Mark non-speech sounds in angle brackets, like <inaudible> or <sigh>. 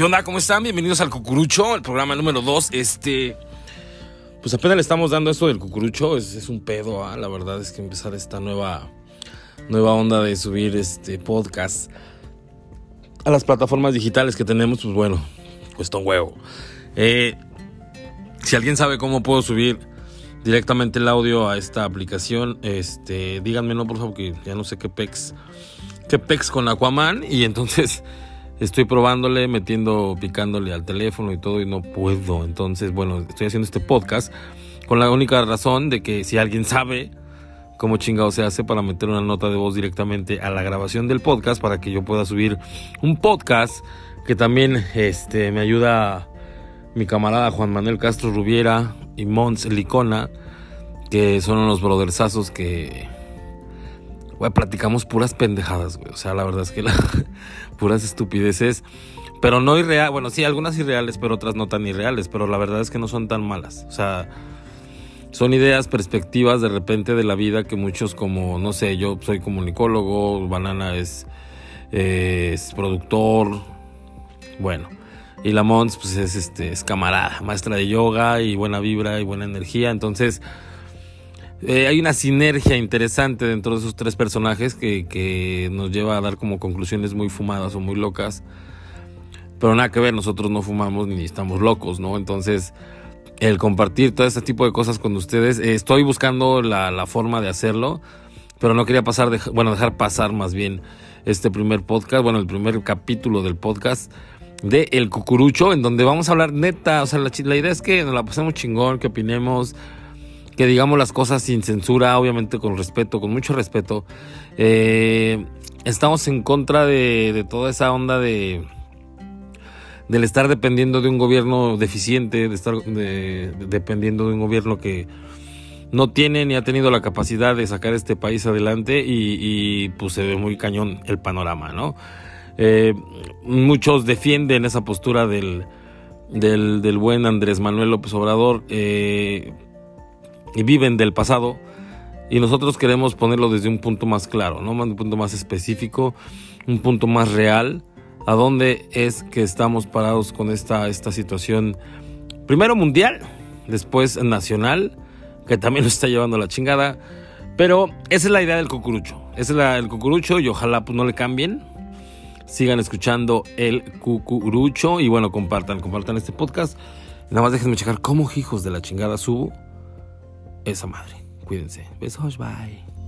¿Qué onda? ¿Cómo están? Bienvenidos al Cucurucho, el programa número 2. Este. Pues apenas le estamos dando esto del Cucurucho. Es, un pedo, ¿ah? la verdad es que empezar esta nueva. Nueva onda de subir este podcast a las plataformas digitales que tenemos, pues bueno, cuesta un huevo. Eh, si alguien sabe cómo puedo subir directamente el audio a esta aplicación, este, díganmelo por favor, que ya no sé qué pex, qué pex con Aquaman y entonces estoy probándole, metiendo, picándole al teléfono y todo y no puedo. Entonces, bueno, estoy haciendo este podcast con la única razón de que si alguien sabe cómo chingado se hace para meter una nota de voz directamente a la grabación del podcast para que yo pueda subir un podcast que también este, me ayuda mi camarada Juan Manuel Castro Rubiera y Mons Licona, que son unos brothersazos que güey, platicamos puras pendejadas, güey. O sea, la verdad es que la, <laughs> puras estupideces. Pero no irreales, bueno, sí, algunas irreales, pero otras no tan irreales. Pero la verdad es que no son tan malas. O sea, son ideas, perspectivas de repente de la vida que muchos como, no sé, yo soy comunicólogo, Banana es, es productor, bueno. Y la Mons, pues es, este, es camarada, maestra de yoga y buena vibra y buena energía. Entonces, eh, hay una sinergia interesante dentro de esos tres personajes que, nos lleva a dar como conclusiones muy fumadas o muy locas. Pero nada que ver, nosotros no fumamos ni estamos locos, ¿no? Entonces, el compartir todo este tipo de cosas con ustedes, eh, estoy buscando la, forma de hacerlo, pero no quería pasar, de, bueno, dejar pasar más bien este primer podcast, bueno, el primer capítulo del podcast de El Cucurucho, en donde vamos a hablar neta, o sea, la, la idea es que nos la pasemos chingón, que opinemos, que digamos las cosas sin censura, obviamente con respeto, con mucho respeto. Eh, estamos en contra de, toda esa onda de del estar dependiendo de un gobierno deficiente, de estar dependiendo de un gobierno que no tiene ni ha tenido la capacidad de sacar este país adelante y, pues se ve muy cañón el panorama, ¿no? Eh, muchos defienden esa postura del, del, buen Andrés Manuel López Obrador. Eh, y viven del pasado y nosotros queremos ponerlo desde un punto más claro, ¿no? un punto más específico, un punto más real, a dónde es que estamos parados con esta, esta situación, primero mundial, después nacional, que también nos está llevando la chingada, pero esa es la idea del cucurucho, esa es la del cucurucho y ojalá pues no le cambien, sigan escuchando el cucurucho y bueno, compartan, compartan este podcast. Nada más déjenme checar cómo hijos de la chingada subo esa madre. Cuídense. Besos, bye.